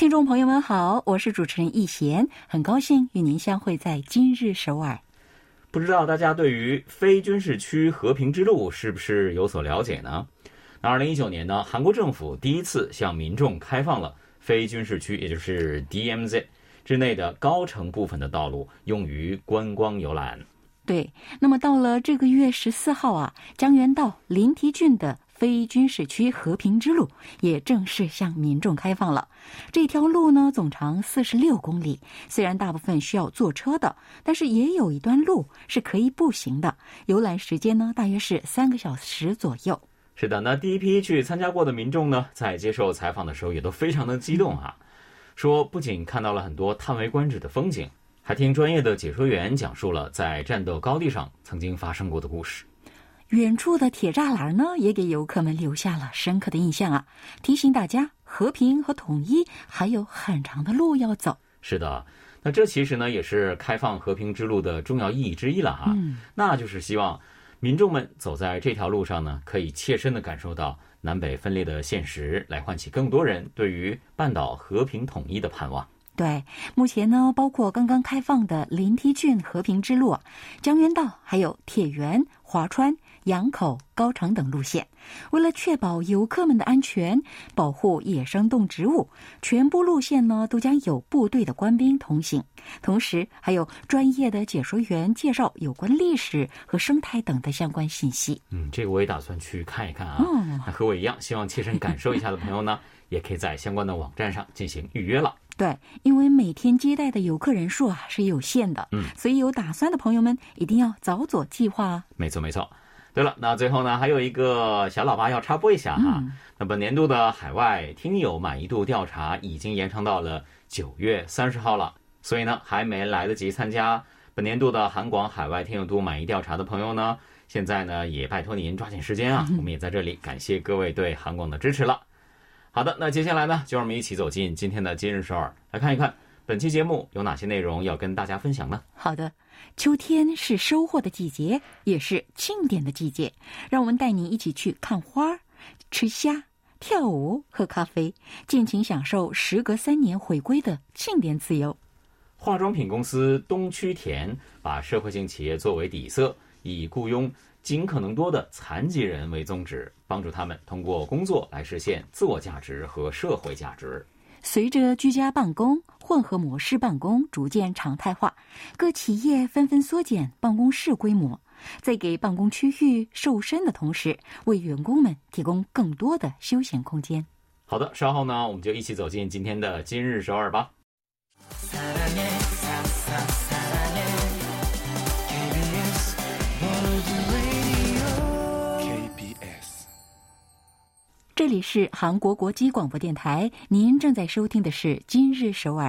听众朋友们好，我是主持人易贤，很高兴与您相会在今日首尔。不知道大家对于非军事区和平之路是不是有所了解呢？那二零一九年呢，韩国政府第一次向民众开放了非军事区，也就是 DMZ 之内的高程部分的道路，用于观光游览。对，那么到了这个月十四号啊，江原道临提郡的。非军事区和平之路也正式向民众开放了。这条路呢，总长四十六公里。虽然大部分需要坐车的，但是也有一段路是可以步行的。游览时间呢，大约是三个小时左右。是的，那第一批去参加过的民众呢，在接受采访的时候也都非常的激动啊，说不仅看到了很多叹为观止的风景，还听专业的解说员讲述了在战斗高地上曾经发生过的故事。远处的铁栅栏呢，也给游客们留下了深刻的印象啊！提醒大家，和平和统一还有很长的路要走。是的，那这其实呢，也是开放和平之路的重要意义之一了哈。嗯，那就是希望民众们走在这条路上呢，可以切身的感受到南北分裂的现实，来唤起更多人对于半岛和平统一的盼望。对，目前呢，包括刚刚开放的临堤郡和平之路、江原道，还有铁原、华川。羊口、高城等路线，为了确保游客们的安全，保护野生动植物，全部路线呢都将有部队的官兵同行，同时还有专业的解说员介绍有关历史和生态等的相关信息。嗯，这个我也打算去看一看啊。嗯，那和我一样希望切身感受一下的朋友呢，也可以在相关的网站上进行预约了。对，因为每天接待的游客人数啊是有限的，嗯，所以有打算的朋友们一定要早做计划啊。没错，没错。对了，那最后呢，还有一个小喇叭要插播一下哈。那本年度的海外听友满意度调查已经延长到了九月三十号了，所以呢，还没来得及参加本年度的韩广海外听友度满意调查的朋友呢，现在呢也拜托您抓紧时间啊。我们也在这里感谢各位对韩广的支持了。好的，那接下来呢，就让我们一起走进今天的今日首尔，来看一看本期节目有哪些内容要跟大家分享呢？好的。秋天是收获的季节，也是庆典的季节。让我们带你一起去看花、吃虾、跳舞、喝咖啡，尽情享受时隔三年回归的庆典自由。化妆品公司东区田把社会性企业作为底色，以雇佣尽可能多的残疾人为宗旨，帮助他们通过工作来实现自我价值和社会价值。随着居家办公、混合模式办公逐渐常态化，各企业纷纷缩减办公室规模，在给办公区域瘦身的同时，为员工们提供更多的休闲空间。好的，稍后呢，我们就一起走进今天的今日首尔吧。这里是韩国国际广播电台，您正在收听的是《今日首尔》。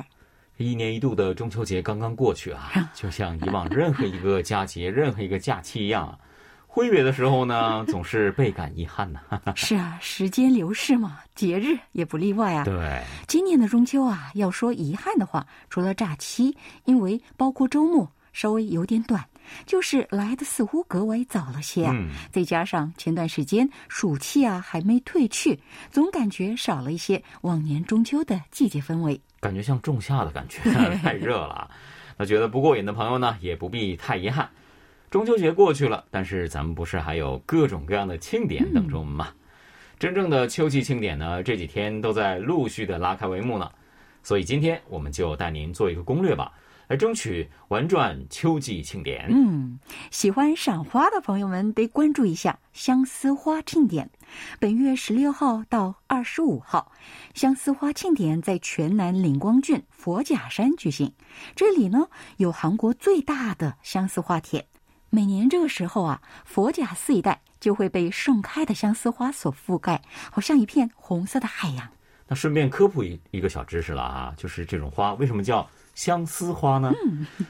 一年一度的中秋节刚刚过去啊，就像以往任何一个佳节、任何一个假期一样，挥别的时候呢，总是倍感遗憾呢。是啊，时间流逝嘛，节日也不例外啊。对，今年的中秋啊，要说遗憾的话，除了假期，因为包括周末稍微有点短。就是来的似乎格外早了些啊，再加上前段时间暑气啊还没退去，总感觉少了一些往年中秋的季节氛围，感觉像仲夏的感觉，太热了。那觉得不过瘾的朋友呢，也不必太遗憾。中秋节过去了，但是咱们不是还有各种各样的庆典等着我们吗？真正的秋季庆典呢，这几天都在陆续的拉开帷幕呢。所以今天我们就带您做一个攻略吧。来争取玩转秋季庆典。嗯，喜欢赏花的朋友们得关注一下相思花庆典。本月十六号到二十五号，相思花庆典在全南领光郡佛甲山举行。这里呢有韩国最大的相思花田。每年这个时候啊，佛甲寺一带就会被盛开的相思花所覆盖，好像一片红色的海洋。那顺便科普一一个小知识了啊，就是这种花为什么叫？相思花呢？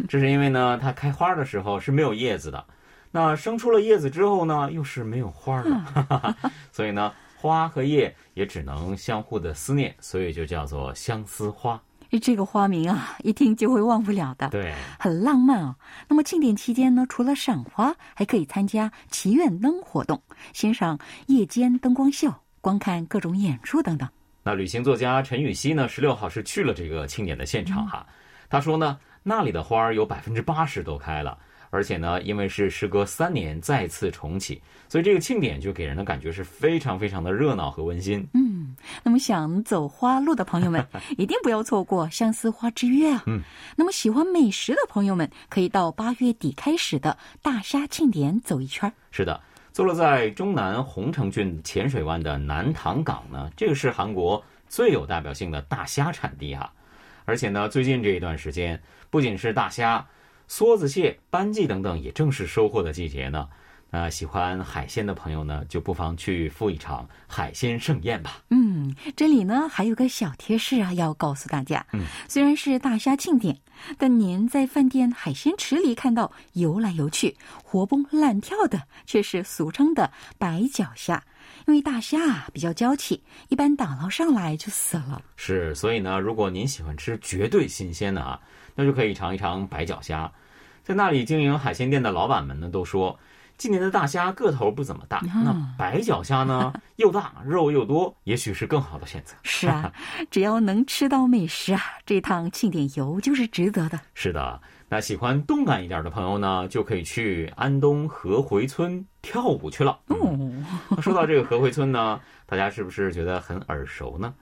这是因为呢，它开花的时候是没有叶子的，那生出了叶子之后呢，又是没有花的，所以呢，花和叶也只能相互的思念，所以就叫做相思花。这个花名啊，一听就会忘不了的，对，很浪漫啊。那么庆典期间呢，除了赏花，还可以参加祈愿灯活动，欣赏夜间灯光秀，观看各种演出等等。那旅行作家陈雨希呢，十六号是去了这个庆典的现场哈。他说呢，那里的花儿有百分之八十都开了，而且呢，因为是时隔三年再次重启，所以这个庆典就给人的感觉是非常非常的热闹和温馨。嗯，那么想走花路的朋友们，一定不要错过相思花之约啊。嗯，那么喜欢美食的朋友们，可以到八月底开始的大虾庆典走一圈。是的，坐落在中南洪城郡浅水湾的南塘港呢，这个是韩国最有代表性的大虾产地哈。而且呢，最近这一段时间，不仅是大虾、梭子蟹、斑鲫等等也正是收获的季节呢。那喜欢海鲜的朋友呢，就不妨去赴一场海鲜盛宴吧。嗯，这里呢还有个小贴士啊，要告诉大家。嗯，虽然是大虾庆典，但您在饭店海鲜池里看到游来游去、活蹦乱跳的，却是俗称的白脚虾。因为大虾啊比较娇气，一般打捞上来就死了。是，所以呢，如果您喜欢吃绝对新鲜的啊，那就可以尝一尝白脚虾。在那里经营海鲜店的老板们呢，都说。今年的大虾个头不怎么大，那白脚虾呢 又大肉又多，也许是更好的选择。是啊，只要能吃到美食啊，这趟庆典游就是值得的。是的，那喜欢动感一点的朋友呢，就可以去安东河回村跳舞去了。哦，说到这个河回村呢，大家是不是觉得很耳熟呢？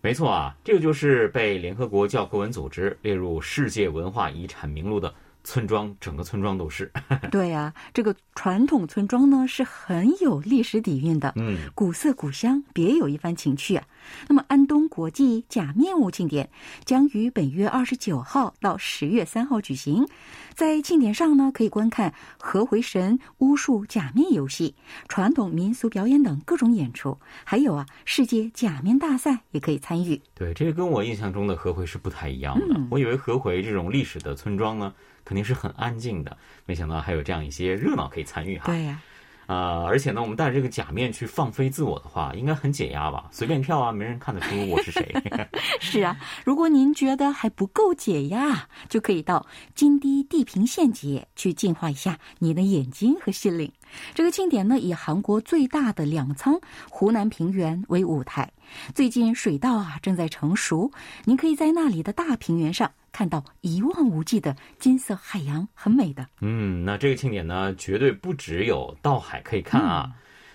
没错啊，这个就是被联合国教科文组织列入世界文化遗产名录的。村庄，整个村庄都是。对呀，这个传统村庄呢是很有历史底蕴的，嗯，古色古香，别有一番情趣啊。那么，安东国际假面舞庆典将于本月二十九号到十月三号举行。在庆典上呢，可以观看河回神巫术假面游戏、传统民俗表演等各种演出，还有啊，世界假面大赛也可以参与。对，这个跟我印象中的河回是不太一样的。我以为河回这种历史的村庄呢。肯定是很安静的，没想到还有这样一些热闹可以参与哈。对呀，呃，而且呢，我们带着这个假面去放飞自我的话，应该很解压吧？随便跳啊，没人看得出我是谁。是啊，如果您觉得还不够解压，就可以到金堤地平线节去净化一下你的眼睛和心灵。这个庆典呢，以韩国最大的两仓湖南平原为舞台，最近水稻啊正在成熟，您可以在那里的大平原上。看到一望无际的金色海洋，很美的。嗯，那这个庆典呢，绝对不只有稻海可以看啊，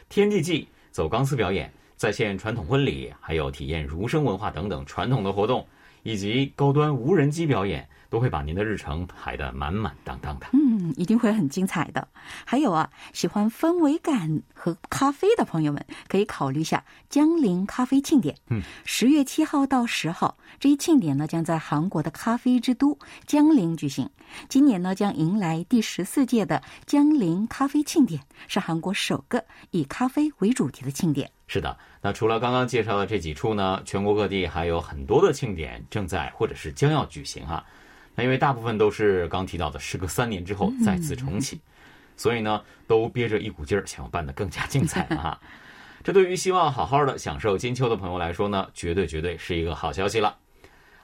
天地祭、走钢丝表演、再现传统婚礼，还有体验儒生文化等等传统的活动，以及高端无人机表演。都会把您的日程排得满满当当的，嗯，一定会很精彩的。还有啊，喜欢氛围感和咖啡的朋友们，可以考虑一下江陵咖啡庆典。嗯，十月七号到十号，这一庆典呢将在韩国的咖啡之都江陵举行。今年呢将迎来第十四届的江陵咖啡庆典，是韩国首个以咖啡为主题的庆典。是的，那除了刚刚介绍的这几处呢，全国各地还有很多的庆典正在或者是将要举行哈。那因为大部分都是刚提到的，时隔三年之后再次重启，所以呢，都憋着一股劲儿，想要办得更加精彩了哈。这对于希望好好的享受金秋的朋友来说呢，绝对绝对是一个好消息了。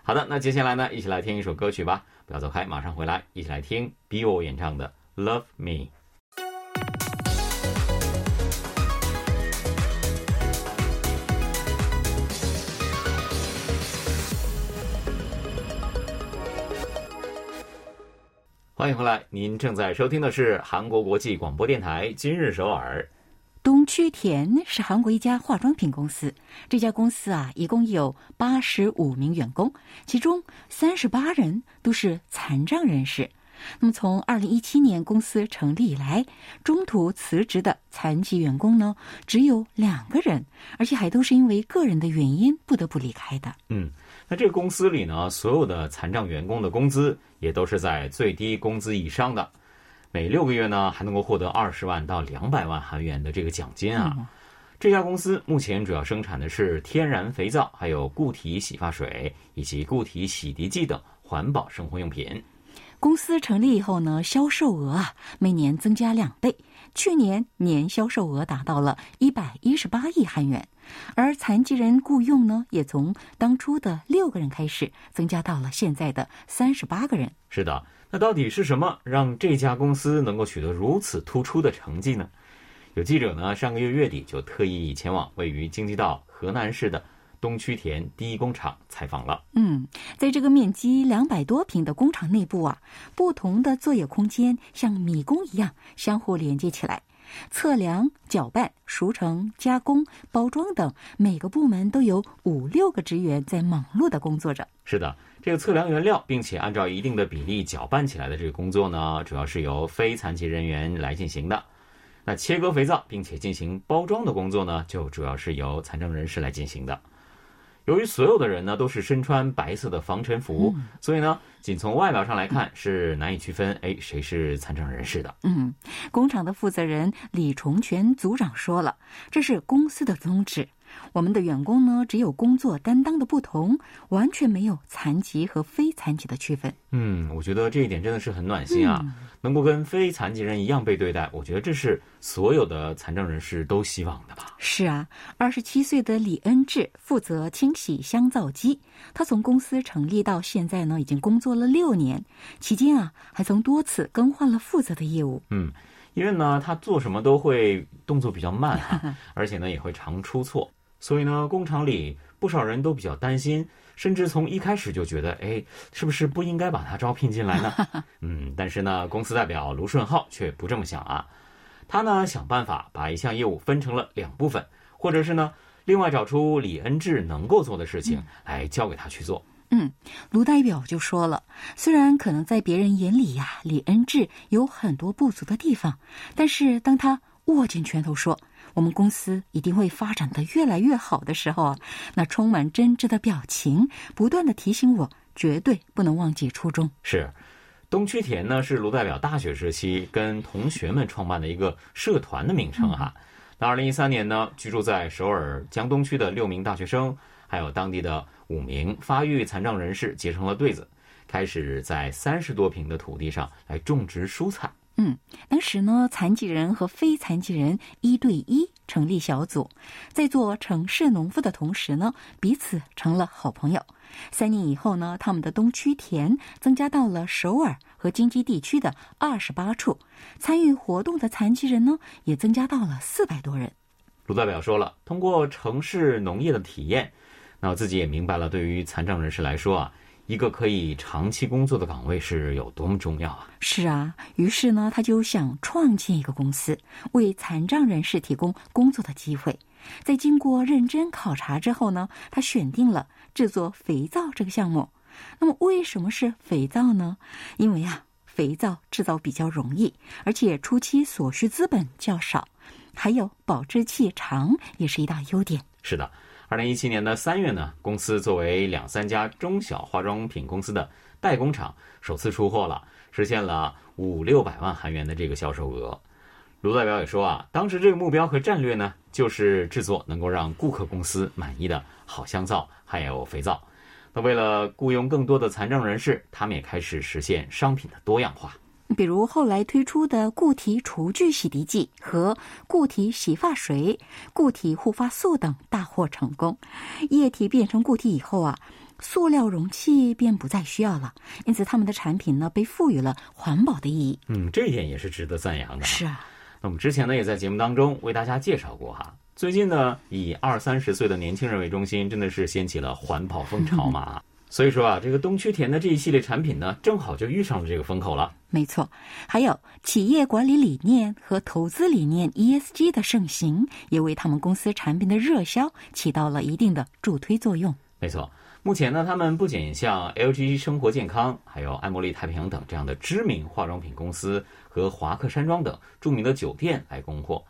好的，那接下来呢，一起来听一首歌曲吧，不要走开，马上回来，一起来听 BO 演唱的《Love Me》。欢迎回来，您正在收听的是韩国国际广播电台今日首尔。东区田是韩国一家化妆品公司，这家公司啊，一共有八十五名员工，其中三十八人都是残障人士。那么，从二零一七年公司成立以来，中途辞职的残疾员工呢，只有两个人，而且还都是因为个人的原因不得不离开的。嗯。那这个公司里呢，所有的残障员工的工资也都是在最低工资以上的，每六个月呢还能够获得二十万到两百万韩元的这个奖金啊。这家公司目前主要生产的是天然肥皂、还有固体洗发水以及固体洗涤剂等环保生活用品。公司成立以后呢，销售额啊每年增加两倍，去年年销售额达到了一百一十八亿韩元，而残疾人雇佣呢也从当初的六个人开始，增加到了现在的三十八个人。是的，那到底是什么让这家公司能够取得如此突出的成绩呢？有记者呢上个月月底就特意前往位于京畿道河南市的。东区田第一工厂采访了。嗯，在这个面积两百多平的工厂内部啊，不同的作业空间像迷宫一样相互连接起来，测量、搅拌、熟成、加工、包装等每个部门都有五六个职员在忙碌的工作着。是的，这个测量原料并且按照一定的比例搅拌起来的这个工作呢，主要是由非残疾人员来进行的。那切割肥皂并且进行包装的工作呢，就主要是由残障人士来进行的。由于所有的人呢都是身穿白色的防尘服，所以呢，仅从外表上来看是难以区分，哎，谁是残障人士的。嗯，工厂的负责人李崇全组长说了，这是公司的宗旨。我们的员工呢，只有工作担当的不同，完全没有残疾和非残疾的区分。嗯，我觉得这一点真的是很暖心啊，能够跟非残疾人一样被对待，我觉得这是所有的残障人士都希望的吧。是啊，二十七岁的李恩智负责清洗香皂机，他从公司成立到现在呢，已经工作了六年，期间啊，还曾多次更换了负责的业务。嗯，因为呢，他做什么都会动作比较慢啊，而且呢，也会常出错。所以呢，工厂里不少人都比较担心，甚至从一开始就觉得，哎，是不是不应该把他招聘进来呢？嗯，但是呢，公司代表卢顺浩却不这么想啊，他呢想办法把一项业务分成了两部分，或者是呢，另外找出李恩智能够做的事情来交给他去做。嗯，卢代表就说了，虽然可能在别人眼里呀，李恩智有很多不足的地方，但是当他握紧拳头说。我们公司一定会发展的越来越好的时候啊，那充满真挚的表情，不断的提醒我，绝对不能忘记初衷。是，东区田呢是卢代表大学时期跟同学们创办的一个社团的名称哈。那二零一三年呢，居住在首尔江东区的六名大学生，还有当地的五名发育残障人士结成了对子，开始在三十多平的土地上来种植蔬菜。嗯，当时呢，残疾人和非残疾人一对一成立小组，在做城市农夫的同时呢，彼此成了好朋友。三年以后呢，他们的东区田增加到了首尔和京畿地区的二十八处，参与活动的残疾人呢，也增加到了四百多人。卢代表说了，通过城市农业的体验，那我自己也明白了，对于残障人士来说啊。一个可以长期工作的岗位是有多么重要啊！是啊，于是呢，他就想创建一个公司，为残障人士提供工作的机会。在经过认真考察之后呢，他选定了制作肥皂这个项目。那么，为什么是肥皂呢？因为啊，肥皂制造比较容易，而且初期所需资本较少，还有保质期长，也是一大优点。是的。二零一七年的三月呢，公司作为两三家中小化妆品公司的代工厂，首次出货了，实现了五六百万韩元的这个销售额。卢代表也说啊，当时这个目标和战略呢，就是制作能够让顾客公司满意的好香皂，还有肥皂。那为了雇佣更多的残障人士，他们也开始实现商品的多样化。比如后来推出的固体厨具洗涤剂和固体洗发水、固体护发素等大获成功。液体变成固体以后啊，塑料容器便不再需要了，因此他们的产品呢被赋予了环保的意义。嗯，这一点也是值得赞扬的。是啊，那我们之前呢也在节目当中为大家介绍过哈。最近呢，以二三十岁的年轻人为中心，真的是掀起了环保风潮嘛。所以说啊，这个东区田的这一系列产品呢，正好就遇上了这个风口了。没错，还有企业管理理念和投资理念 ESG 的盛行，也为他们公司产品的热销起到了一定的助推作用。没错，目前呢，他们不仅像 LG 生活健康、还有爱茉莉太平洋等这样的知名化妆品公司和华克山庄等著名的酒店来供货，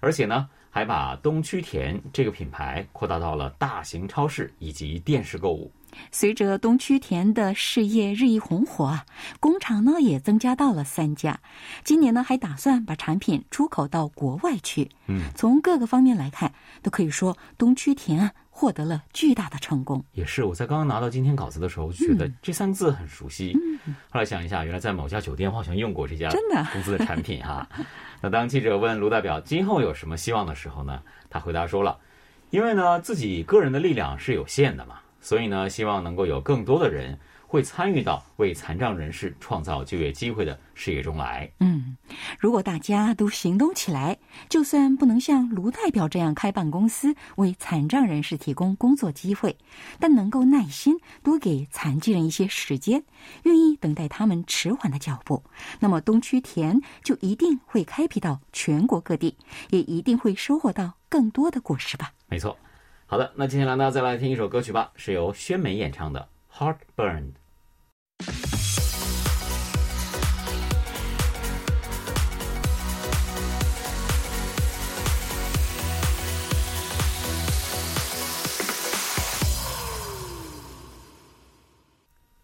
而且呢，还把东区田这个品牌扩大到了大型超市以及电视购物。随着东区田的事业日益红火啊，工厂呢也增加到了三家。今年呢还打算把产品出口到国外去。嗯，从各个方面来看，都可以说东区田啊获得了巨大的成功。也是，我在刚刚拿到今天稿子的时候，就觉得这三个字很熟悉。嗯后来想一下，原来在某家酒店我好像用过这家真的公司的产品哈。那当记者问卢代表今后有什么希望的时候呢，他回答说了。因为呢，自己个人的力量是有限的嘛，所以呢，希望能够有更多的人会参与到为残障人士创造就业机会的事业中来。嗯，如果大家都行动起来，就算不能像卢代表这样开办公司为残障人士提供工作机会，但能够耐心多给残疾人一些时间，愿意等待他们迟缓的脚步，那么东区田就一定会开辟到全国各地，也一定会收获到更多的果实吧。没错，好的，那接下来呢，再来听一首歌曲吧，是由宣美演唱的《Heartburn》。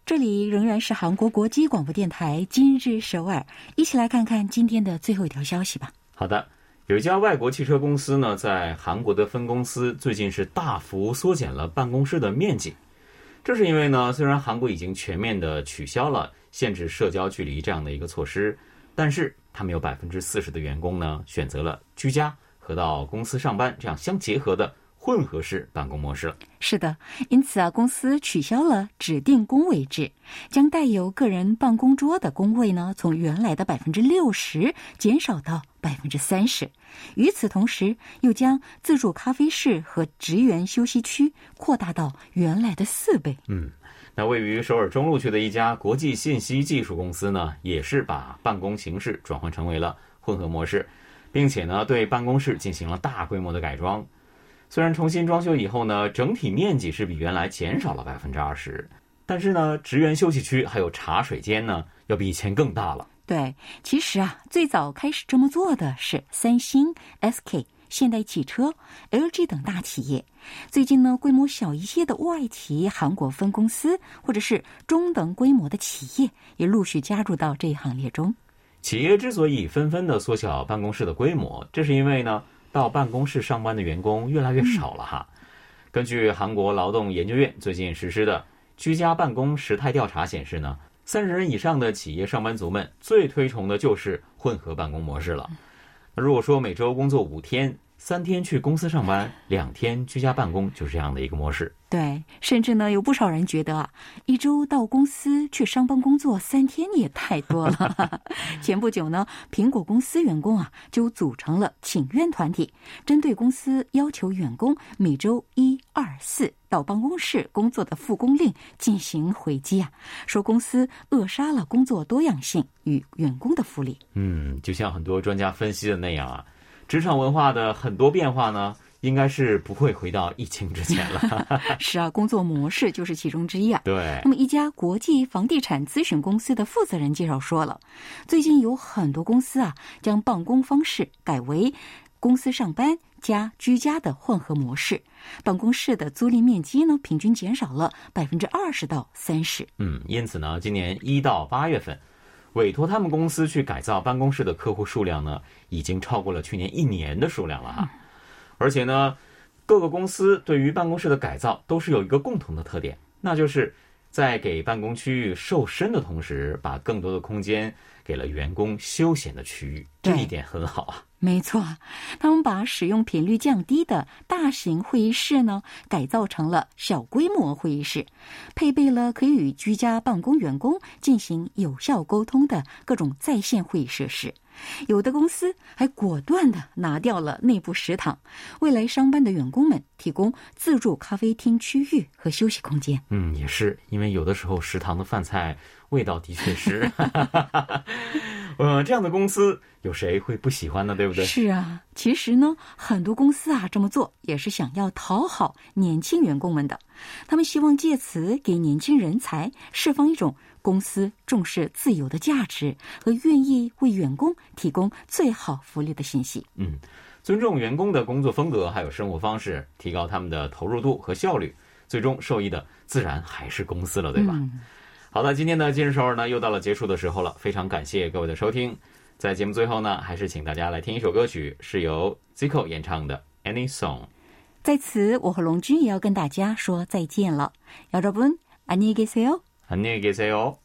这里仍然是韩国国际广播电台今日首尔，一起来看看今天的最后一条消息吧。好的。有一家外国汽车公司呢，在韩国的分公司最近是大幅缩减了办公室的面积。这是因为呢，虽然韩国已经全面的取消了限制社交距离这样的一个措施，但是他们有百分之四十的员工呢，选择了居家和到公司上班这样相结合的。混合式办公模式了。是的，因此啊，公司取消了指定工位制，将带有个人办公桌的工位呢，从原来的百分之六十减少到百分之三十。与此同时，又将自助咖啡室和职员休息区扩大到原来的四倍。嗯，那位于首尔中路区的一家国际信息技术公司呢，也是把办公形式转换成为了混合模式，并且呢，对办公室进行了大规模的改装。虽然重新装修以后呢，整体面积是比原来减少了百分之二十，但是呢，职员休息区还有茶水间呢，要比以前更大了。对，其实啊，最早开始这么做的是三星、SK、现代汽车、LG 等大企业。最近呢，规模小一些的外企韩国分公司，或者是中等规模的企业，也陆续加入到这一行列中。企业之所以纷纷的缩小办公室的规模，这是因为呢。到办公室上班的员工越来越少了哈。根据韩国劳动研究院最近实施的居家办公时态调查显示呢，三十人以上的企业上班族们最推崇的就是混合办公模式了。那如果说每周工作五天，三天去公司上班，两天居家办公，就是这样的一个模式。对，甚至呢，有不少人觉得啊，一周到公司去上班工作三天也太多了。前不久呢，苹果公司员工啊就组成了请愿团体，针对公司要求员工每周一、二、四到办公室工作的复工令进行回击啊，说公司扼杀了工作多样性与员工的福利。嗯，就像很多专家分析的那样啊。职场文化的很多变化呢，应该是不会回到疫情之前了。是啊，工作模式就是其中之一啊。对。那么，一家国际房地产咨询公司的负责人介绍说了，最近有很多公司啊，将办公方式改为公司上班加居家的混合模式，办公室的租赁面积呢，平均减少了百分之二十到三十。嗯，因此呢，今年一到八月份。委托他们公司去改造办公室的客户数量呢，已经超过了去年一年的数量了哈。而且呢，各个公司对于办公室的改造都是有一个共同的特点，那就是在给办公区域瘦身的同时，把更多的空间给了员工休闲的区域。这一点很好啊。没错，他们把使用频率降低的大型会议室呢，改造成了小规模会议室，配备了可以与居家办公员工进行有效沟通的各种在线会议设施。有的公司还果断的拿掉了内部食堂，为来上班的员工们提供自助咖啡厅区域和休息空间。嗯，也是因为有的时候食堂的饭菜味道的确是。呃，这样的公司有谁会不喜欢呢？对不对？是啊，其实呢，很多公司啊这么做也是想要讨好年轻员工们的，他们希望借此给年轻人才释放一种公司重视自由的价值和愿意为员工提供最好福利的信息。嗯，尊重员工的工作风格还有生活方式，提高他们的投入度和效率。最终受益的自然还是公司了，对吧？嗯好的，今天的今日首尔呢又到了结束的时候了，非常感谢各位的收听。在节目最后呢，还是请大家来听一首歌曲，是由 Zico 演唱的《Any Song》。在此，我和龙君也要跟大家说再见了。여러분안녕히계세요。 안녕히계세요。